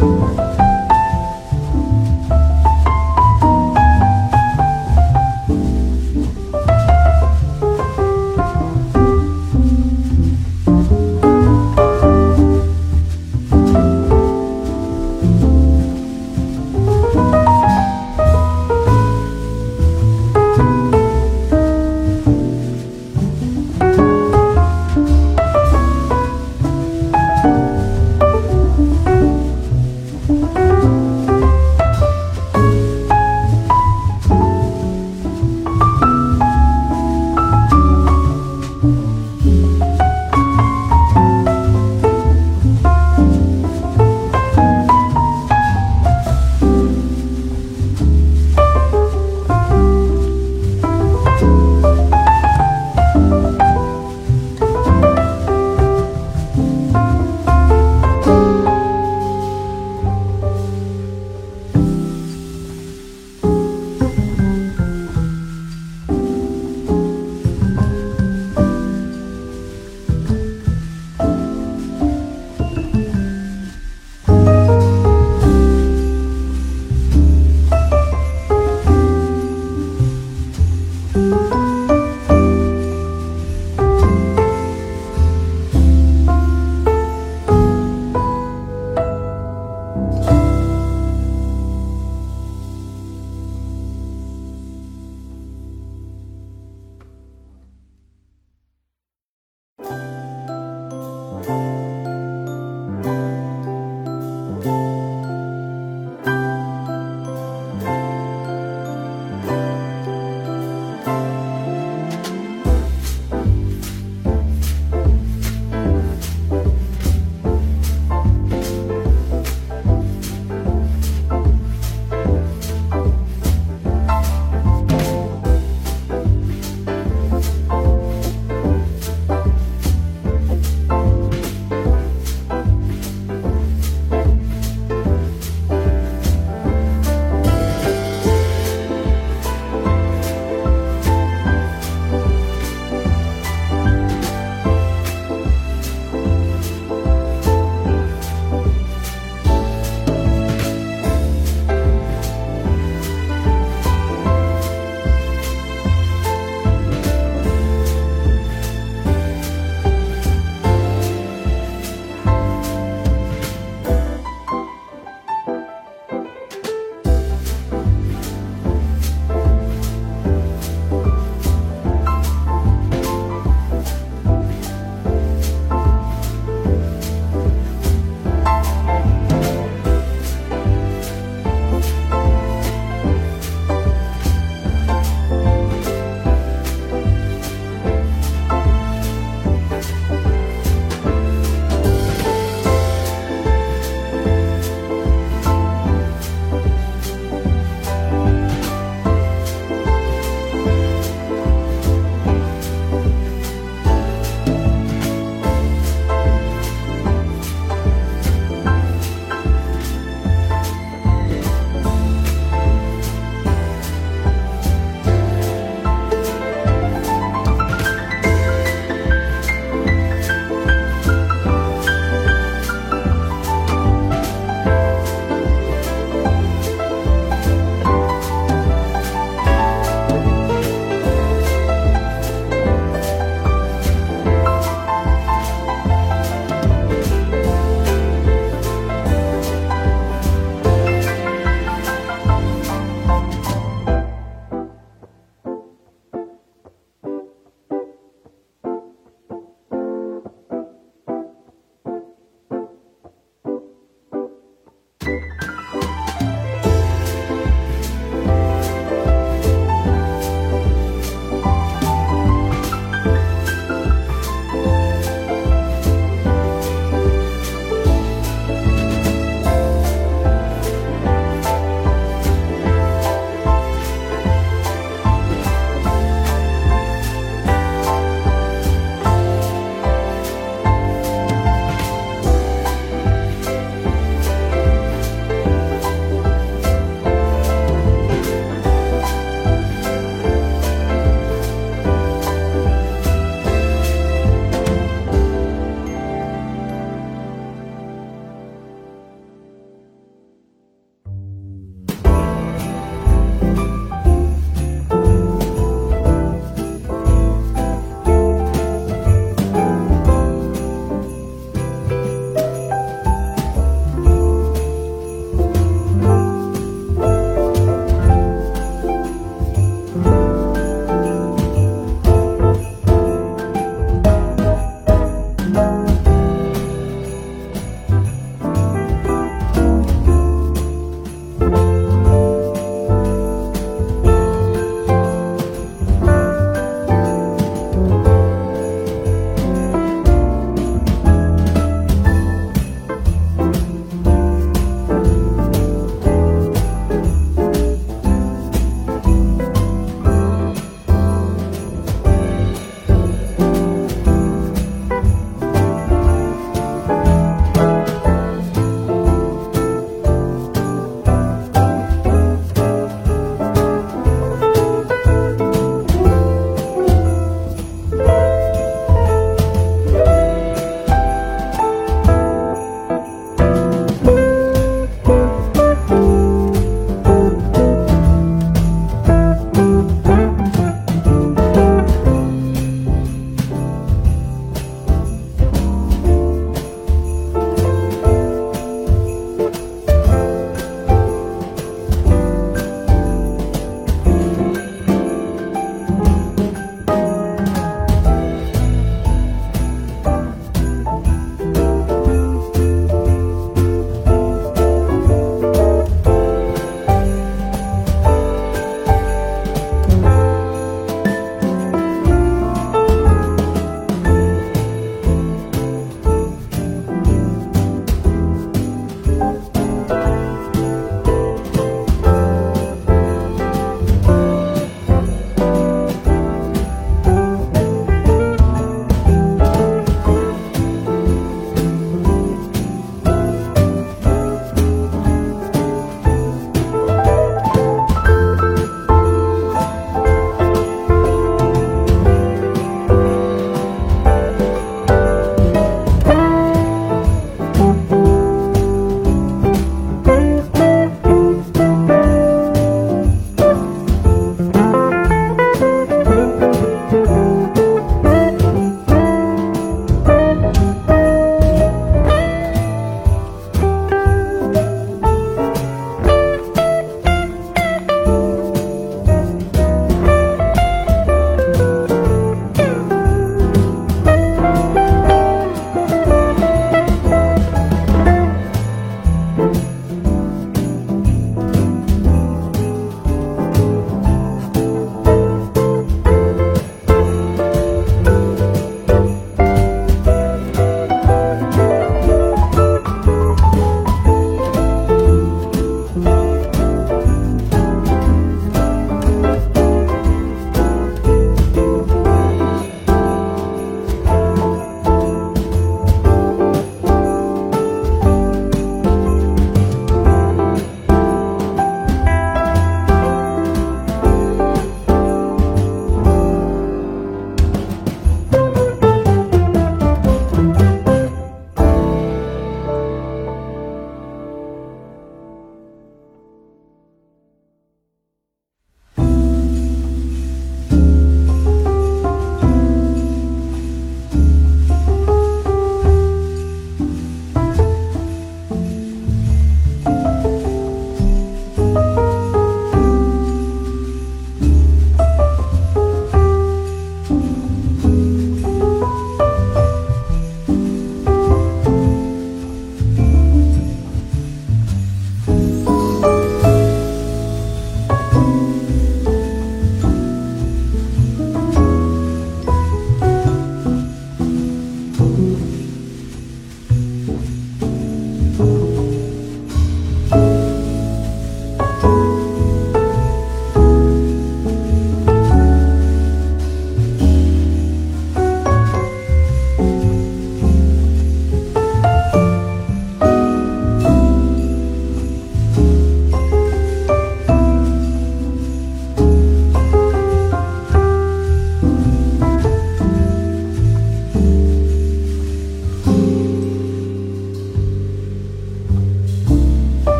Música